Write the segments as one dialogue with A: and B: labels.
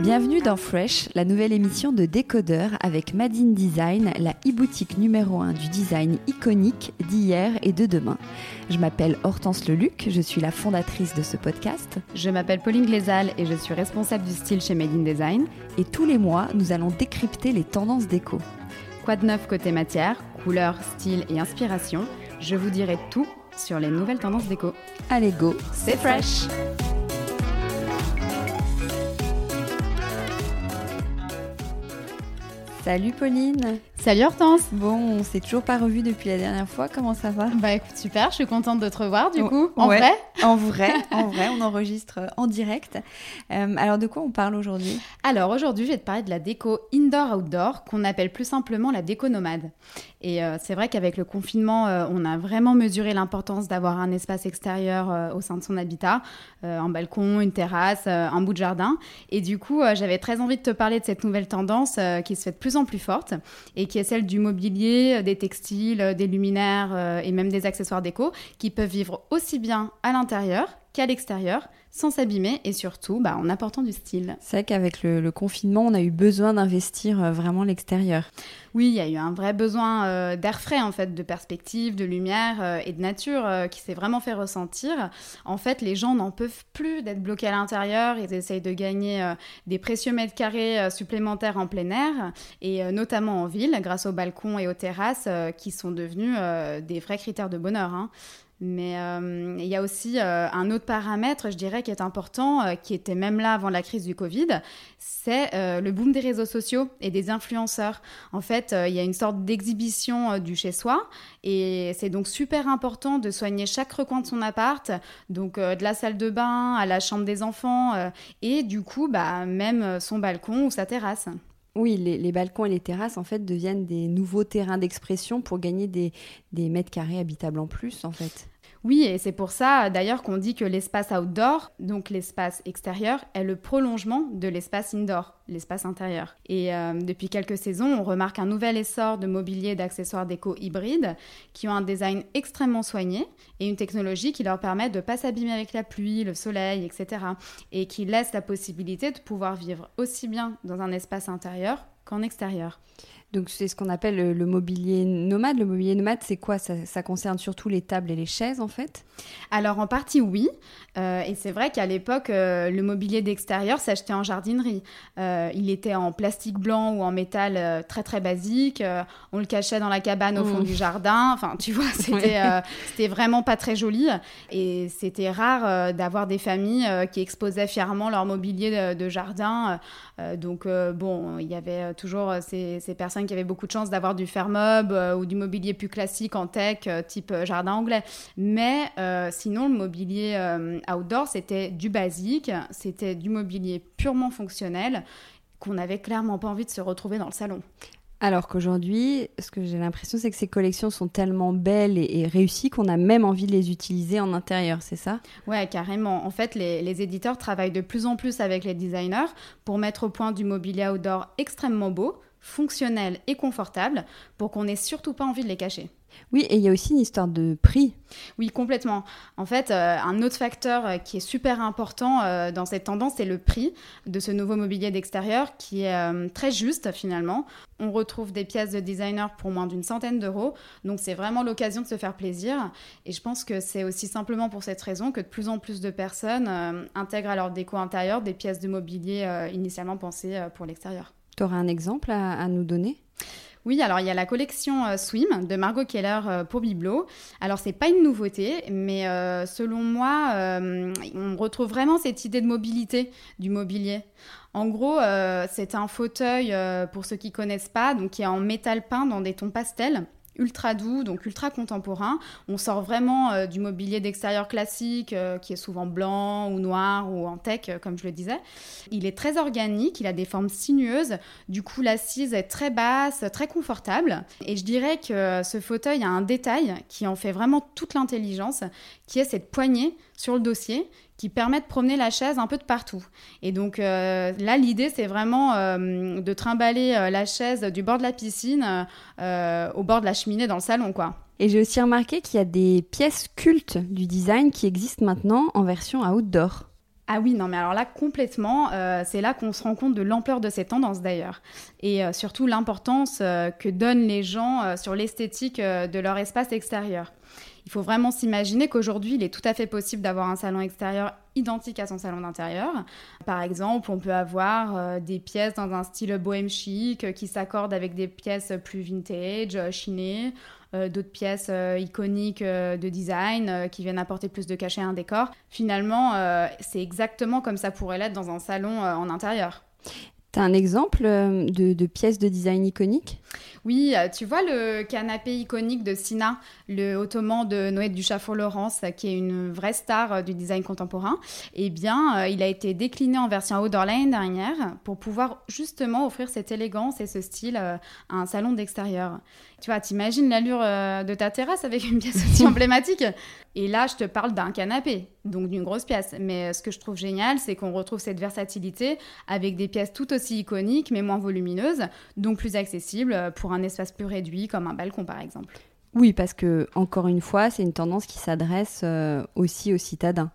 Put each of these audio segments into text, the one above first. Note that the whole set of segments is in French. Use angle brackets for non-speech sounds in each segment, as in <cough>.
A: Bienvenue dans Fresh, la nouvelle émission de Décodeur avec Madine Design, la e-boutique numéro 1 du design iconique d'hier et de demain. Je m'appelle Hortense Leluc, je suis la fondatrice de ce podcast.
B: Je m'appelle Pauline Glézal et je suis responsable du style chez Made in Design.
A: Et tous les mois, nous allons décrypter les tendances déco.
B: Quoi de neuf côté matière, couleur, style et inspiration Je vous dirai tout sur les nouvelles tendances déco.
A: Allez go,
B: c'est fresh.
A: Salut Pauline
B: Salut Hortense
A: Bon, on s'est toujours pas revu depuis la dernière fois, comment ça va?
B: Bah écoute, super, je suis contente de te revoir du coup, en vrai?
A: En vrai, <laughs> en vrai, on enregistre en direct. Euh, alors de quoi on parle aujourd'hui?
B: Alors aujourd'hui, je vais te parler de la déco indoor-outdoor, qu'on appelle plus simplement la déco nomade. Et euh, c'est vrai qu'avec le confinement, euh, on a vraiment mesuré l'importance d'avoir un espace extérieur au sein de son habitat, un balcon, une terrasse, un bout de jardin. Et du coup, j'avais très envie de te parler de cette nouvelle tendance qui se fait de plus en plus forte et qui est celle du mobilier, euh, des textiles, euh, des luminaires euh, et même des accessoires déco qui peuvent vivre aussi bien à l'intérieur qu'à l'extérieur sans s'abîmer et surtout bah, en apportant du style.
A: C'est vrai qu'avec le, confinement, on a eu besoin d'investir euh, vraiment l'extérieur.
B: Oui, il y a eu un vrai besoin euh, d'air frais en fait, de perspective, de lumière euh, et de nature qui s'est vraiment fait ressentir. En fait, les gens n'en peuvent plus d'être bloqués à l'intérieur, ils essayent de gagner des précieux mètres carrés supplémentaires en plein air et notamment en ville grâce aux balcons et aux terrasses qui sont devenus des vrais critères de bonheur. Hein. Mais euh, il y a aussi euh, un autre paramètre, je dirais, qui est important, euh, qui était même là avant la crise du Covid, c'est le boom des réseaux sociaux et des influenceurs. En fait, il y a une sorte d'exhibition du chez-soi et c'est donc super important de soigner chaque recoin de son appart, donc de la salle de bain à la chambre des enfants et du coup, bah, même son balcon ou sa terrasse.
A: Oui, les, balcons et les terrasses, en fait, deviennent des nouveaux terrains d'expression pour gagner des, mètres carrés habitables en plus, en fait.
B: Oui, et c'est pour ça d'ailleurs qu'on dit que l'espace outdoor, donc l'espace extérieur, est le prolongement de l'espace indoor, l'espace intérieur. Et euh, depuis quelques saisons, on remarque un nouvel essor de mobilier et d'accessoires déco hybrides qui ont un design extrêmement soigné et une technologie qui leur permet de ne pas s'abîmer avec la pluie, le soleil, etc. Et qui laisse la possibilité de pouvoir vivre aussi bien dans un espace intérieur qu'en extérieur.
A: Donc c'est ce qu'on appelle le, mobilier nomade. Le mobilier nomade, c'est quoi? Ça, concerne surtout les tables et les chaises en fait?
B: Alors en partie oui. Euh, et c'est vrai qu'à l'époque, euh, le mobilier d'extérieur s'achetait en jardinerie. Euh, il était en plastique blanc ou en métal très très basique. on le cachait dans la cabane au fond mmh. du jardin. Enfin tu vois, <laughs> c'était vraiment pas très joli. Et c'était rare d'avoir des familles qui exposaient fièrement leur mobilier de, jardin. donc bon, il y avait toujours ces, ces personnes qui avaient beaucoup de chance d'avoir du fermob euh, ou du mobilier plus classique en tech, euh, type euh, jardin anglais. Mais sinon, le mobilier outdoor, c'était du basique, c'était du mobilier purement fonctionnel qu'on n'avait clairement pas envie de se retrouver dans le salon.
A: Alors qu'aujourd'hui, ce que j'ai l'impression, c'est que ces collections sont tellement belles et, réussies qu'on a même envie de les utiliser en intérieur, c'est ça?
B: Ouais, carrément. En fait, les, les, éditeurs travaillent de plus en plus avec les designers pour mettre au point du mobilier outdoor extrêmement beau, fonctionnels et confortables pour qu'on n'ait surtout pas envie de les cacher.
A: Oui, et il y a aussi une histoire de prix.
B: Oui, complètement. En fait, euh, un autre facteur euh, qui est super important euh, dans cette tendance, c'est le prix de ce nouveau mobilier d'extérieur qui est très juste finalement. On retrouve des pièces de designer pour moins d'une centaine d'euros, donc c'est vraiment l'occasion de se faire plaisir. Et je pense que c'est aussi simplement pour cette raison que de plus en plus de personnes intègrent à leur déco intérieure des pièces de mobilier initialement pensées pour l'extérieur.
A: Tu auras un exemple à nous donner?
B: Oui, alors il y a la collection euh, Swim de Margot Keller euh, pour Biblo. Alors c'est pas une nouveauté, mais euh, selon moi, on retrouve vraiment cette idée de mobilité du mobilier. En gros, c'est un fauteuil, pour ceux qui connaissent pas, donc qui est en métal peint dans des tons pastels ultra doux, donc ultra contemporain. On sort vraiment euh, du mobilier d'extérieur classique euh, qui est souvent blanc ou noir ou en tech, euh, comme je le disais. Il est très organique, il a des formes sinueuses, du coup l'assise est très basse, très confortable. Et je dirais que ce fauteuil a un détail qui en fait vraiment toute l'intelligence, qui est cette poignée sur le dossier qui permet de promener la chaise un peu de partout. Et donc euh, là, l'idée, c'est vraiment euh, de trimballer euh, la chaise du bord de la piscine au bord de la cheminée dans le salon, quoi.
A: Et j'ai aussi remarqué qu'il y a des pièces cultes du design qui existent maintenant en version outdoor.
B: Ah oui, non, mais alors là, complètement, c'est là qu'on se rend compte de l'ampleur de ces tendances d'ailleurs. Et surtout l'importance que donnent les gens sur l'esthétique de leur espace extérieur. Il faut vraiment s'imaginer qu'aujourd'hui, il est tout à fait possible d'avoir un salon extérieur identique à son salon d'intérieur. Par exemple, on peut avoir euh, des pièces dans un style bohème chic euh, qui s'accordent avec des pièces plus vintage, euh, chinées, d'autres pièces iconiques de design qui viennent apporter plus de cachet à un décor. Finalement, c'est exactement comme ça pourrait l'être dans un salon en intérieur.
A: T'as un exemple de, de pièces de design iconiques?
B: Oui, euh, tu vois le canapé iconique de Sina, le ottoman de Noé Duchafour-Laurence, qui est une vraie star euh, du design contemporain. Eh bien, euh, il a été décliné en version outdoor l'année dernière pour pouvoir justement offrir cette élégance et ce style à un salon d'extérieur. Tu vois, t'imagines l'allure de ta terrasse avec une pièce aussi <laughs> emblématique Et là, je te parle d'un canapé, donc d'une grosse pièce. Mais ce que je trouve génial, c'est qu'on retrouve cette versatilité avec des pièces tout aussi iconiques, mais moins volumineuses, donc plus accessibles pour un espace plus réduit, comme un balcon par exemple.
A: Oui, parce que, encore une fois, c'est une tendance qui s'adresse euh, aussi aux citadins.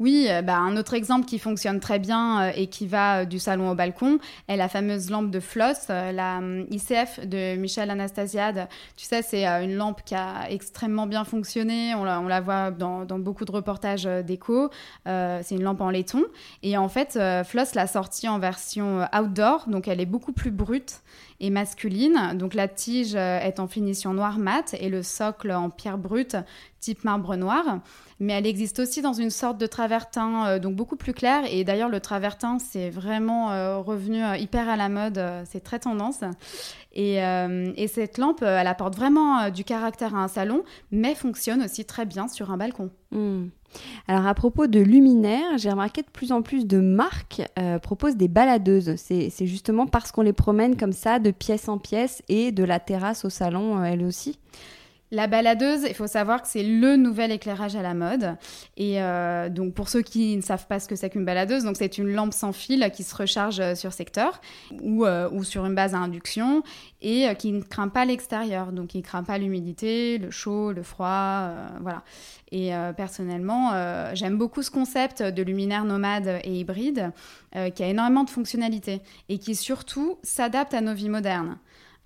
B: Oui, euh, bah, un autre exemple qui fonctionne très bien euh, et qui va du salon au balcon est la fameuse lampe de Floss, la hum, ICF de Michel Anastasiade. Tu sais, c'est une lampe qui a extrêmement bien fonctionné. On la, voit dans, beaucoup de reportages déco. c'est une lampe en laiton. Et en fait, Floss l'a sortie en version outdoor, donc elle est beaucoup plus brute et masculine. Donc la tige euh, est en finition noir mat et le socle en pierre brute type marbre noir. Mais elle existe aussi dans une sorte de travertin, euh, donc beaucoup plus clair. Et d'ailleurs, le travertin, c'est vraiment euh, revenu hyper à la mode. c'est très tendance. Et, et, cette lampe, elle apporte vraiment du caractère à un salon, mais fonctionne aussi très bien sur un balcon.
A: Hmm. Alors à propos de luminaires, j'ai remarqué de plus en plus de marques euh, proposent des baladeuses. C'est justement parce qu'on les promène comme ça de pièce en pièce et de la terrasse au salon, euh, elle aussi.
B: La baladeuse, il faut savoir que c'est le nouvel éclairage à la mode. Et euh, donc pour ceux qui ne savent pas ce que c'est qu'une baladeuse, donc c'est une lampe sans fil qui se recharge euh, sur secteur ou, euh, ou sur une base à induction et qui ne craint pas l'extérieur. Donc il ne craint pas l'humidité, le chaud, le froid, voilà. Et personnellement, j'aime beaucoup ce concept de luminaire nomade et hybride qui a énormément de fonctionnalités et qui surtout s'adapte à nos vies modernes.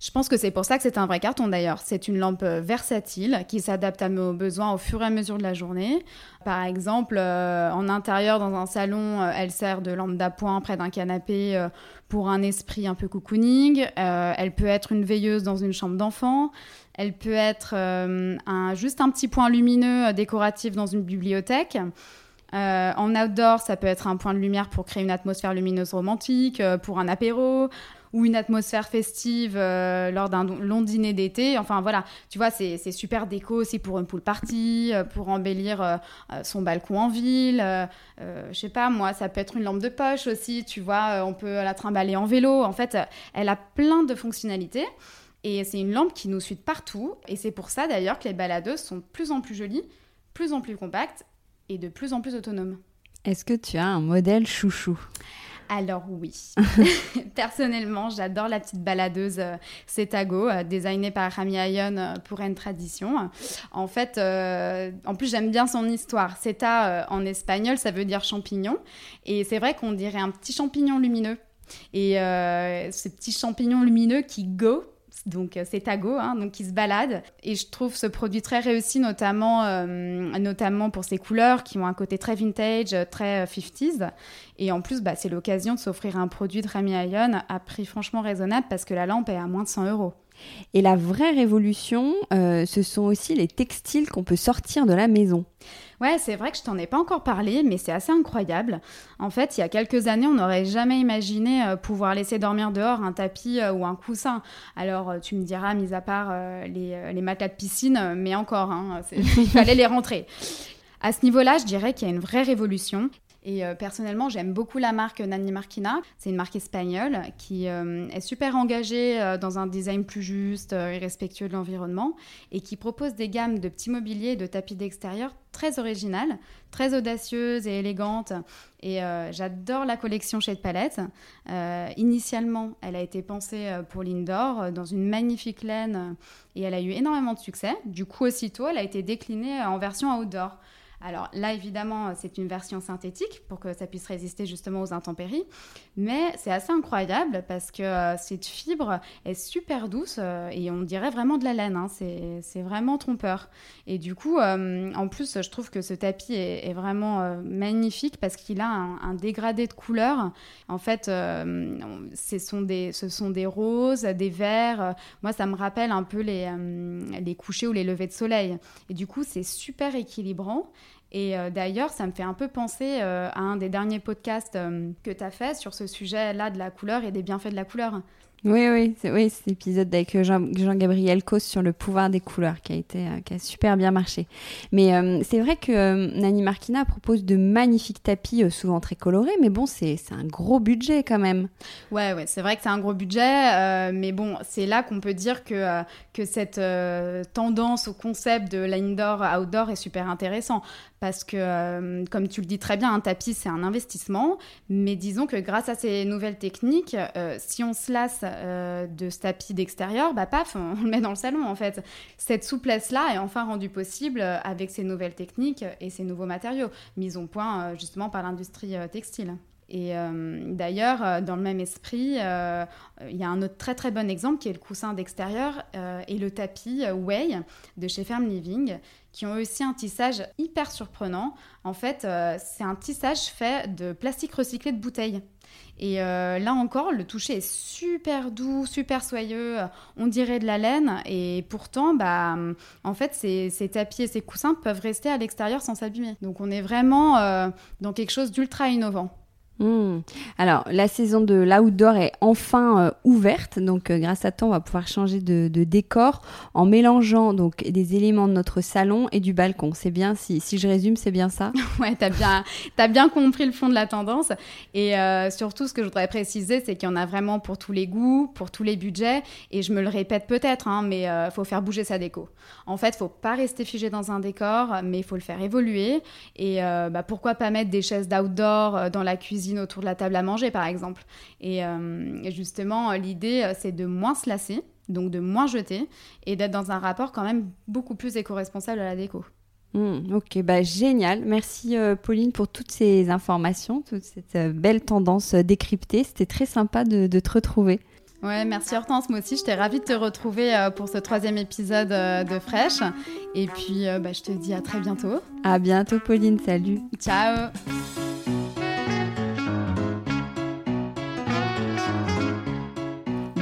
B: Je pense que c'est pour ça que c'est un vrai carton d'ailleurs. C'est une lampe euh, versatile qui s'adapte à nos besoins au fur et à mesure de la journée. Par exemple, euh, en intérieur dans un salon, euh, elle sert de lampe d'appoint près d'un canapé pour un esprit un peu cocooning. elle peut être une veilleuse dans une chambre d'enfant. Elle peut être juste un petit point lumineux décoratif dans une bibliothèque. en outdoor, ça peut être un point de lumière pour créer une atmosphère lumineuse romantique, pour un apéro ou une atmosphère festive euh, lors d'un long dîner d'été. Enfin voilà, tu vois, c'est super déco aussi pour une pool party, euh, pour embellir euh, son balcon en ville. je sais pas, moi, ça peut être une lampe de poche aussi, tu vois, on peut la trimballer en vélo. En fait, elle a plein de fonctionnalités. Et c'est une lampe qui nous suit partout. Et c'est pour ça d'ailleurs que les baladeuses sont de plus en plus jolies, plus en plus compactes et de plus en plus autonomes.
A: Est-ce que tu as un modèle chouchou?
B: Alors oui. <laughs> Personnellement, j'adore la petite baladeuse euh, Cetago, euh, designée par Rami Ayon euh, pour une tradition. En fait, en plus j'aime bien son histoire. Ceta en espagnol, ça veut dire champignon. Et c'est vrai qu'on dirait un petit champignon lumineux. Et ce petit champignon lumineux qui go, donc euh, c'est Tago, hein, donc qui se balade. Et je trouve ce produit très réussi, notamment, euh, notamment pour ses couleurs qui ont un côté très vintage, très 50s. Euh, et en plus, bah, c'est l'occasion de s'offrir un produit de Rami Ion à prix franchement raisonnable parce que la lampe est à moins de 100 euros.
A: Et la vraie révolution, ce sont aussi les textiles qu'on peut sortir de la maison.
B: Ouais, c'est vrai que je t'en ai pas encore parlé, mais c'est assez incroyable. En fait, il y a quelques années, on n'aurait jamais imaginé euh, pouvoir laisser dormir dehors un tapis euh, ou un coussin. Alors, euh, tu me diras, mis à part les, les, matelas de piscine, mais encore, hein, il fallait les rentrer. À ce niveau-là, je dirais qu'il y a une vraie révolution. Et personnellement, j'aime beaucoup la marque Nani Marquina. C'est une marque espagnole qui est super engagée dans un design plus juste et respectueux de l'environnement et qui propose des gammes de petits mobiliers et de tapis d'extérieur très originale, très audacieuse et élégante. Et euh, j'adore la collection chez Palette. Euh, initialement, elle a été pensée euh, pour l'indoor dans une magnifique laine et elle a eu énormément de succès. Du coup, aussitôt, elle a été déclinée en version outdoor. Alors là, évidemment, c'est une version synthétique pour que ça puisse résister justement aux intempéries. Mais c'est assez incroyable parce que euh, cette fibre est super douce euh, et on dirait vraiment de la laine. Hein. C'est vraiment trompeur. Et du coup, euh, en plus, je trouve que ce tapis est, vraiment magnifique parce qu'il a un, dégradé de couleurs. En fait, ce sont, des, ce sont des roses, des verts. Moi, ça me rappelle un peu les, les couchers ou les levées de soleil. Et du coup, c'est super équilibrant. Et euh, d'ailleurs, ça me fait un peu penser euh, à un des derniers podcasts euh, que tu as fait sur ce sujet-là de la couleur et des bienfaits de la couleur.
A: Oui, oui, c'est oui, cet épisode avec Jean-Gabriel Jean sur le pouvoir des couleurs qui a été qui a super bien marché. Mais c'est vrai que Nani Marquina propose de magnifiques tapis, souvent très colorés, mais bon, c'est un gros budget quand même.
B: Ouais, ouais, c'est vrai que c'est un gros budget, mais bon, c'est là qu'on peut dire que, que cette tendance au concept de l'indoor-outdoor est super intéressant parce que, euh, comme tu le dis très bien, un tapis, c'est un investissement. Mais disons que grâce à ces nouvelles techniques, euh, si on se lasse euh, de ce tapis d'extérieur, bah paf, on, le met dans le salon en fait. Cette souplesse-là est enfin rendue possible avec ces nouvelles techniques et ces nouveaux matériaux, mis au point justement par l'industrie textile. Et d'ailleurs, dans le même esprit, il y a un autre très très bon exemple qui est le coussin d'extérieur et le tapis Way de chez Ferme Living, qui ont aussi un tissage hyper surprenant. En fait, euh, c'est un tissage fait de plastique recyclé de bouteilles. Et euh, là encore, le toucher est super doux, super soyeux, on dirait de la laine. Et pourtant, bah, en fait, ces, tapis et ces coussins peuvent rester à l'extérieur sans s'abîmer. Donc on est vraiment euh, dans quelque chose d'ultra innovant.
A: Hmm. Alors, la saison de l'outdoor est enfin euh, ouverte, donc euh, grâce à toi, on va pouvoir changer de, décor en mélangeant donc des éléments de notre salon et du balcon. C'est bien, si, si je résume, c'est bien ça? <laughs>
B: Ouais, t'as bien, as bien compris le fond de la tendance. Et euh, surtout, ce que je voudrais préciser, c'est qu'il y en a vraiment pour tous les goûts, pour tous les budgets. Et je me le répète peut-être, hein, mais il faut faire bouger sa déco. En fait, faut pas rester figé dans un décor, mais il faut le faire évoluer. Et bah, pourquoi pas mettre des chaises d'outdoor dans la cuisine autour de la table à manger, par exemple. Et, euh, justement, l'idée, euh, c'est de moins se lasser, donc de moins jeter, et d'être dans un rapport quand même beaucoup plus éco-responsable à la déco.
A: Hmm, ok, bah génial. Merci euh, Pauline pour toutes ces informations, toute cette belle tendance décryptée. C'était très sympa de, te retrouver.
B: Ouais, merci Hortense, moi aussi, j'étais ravie de te retrouver pour ce troisième épisode de Fresh. Et puis, bah, je te dis à très bientôt.
A: À bientôt Pauline, salut.
B: Ciao.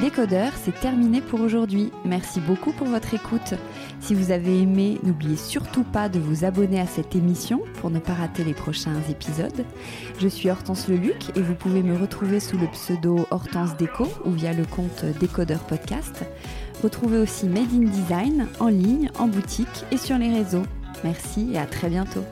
A: Décodeur, c'est terminé pour aujourd'hui. Merci beaucoup pour votre écoute. Si vous avez aimé, n'oubliez surtout pas de vous abonner à cette émission pour ne pas rater les prochains épisodes. Je suis Hortense Leluc et vous pouvez me retrouver sous le pseudo Hortense Déco ou via le compte Décodeur Podcast. Retrouvez aussi Made in Design en ligne, en boutique et sur les réseaux. Merci et à très bientôt.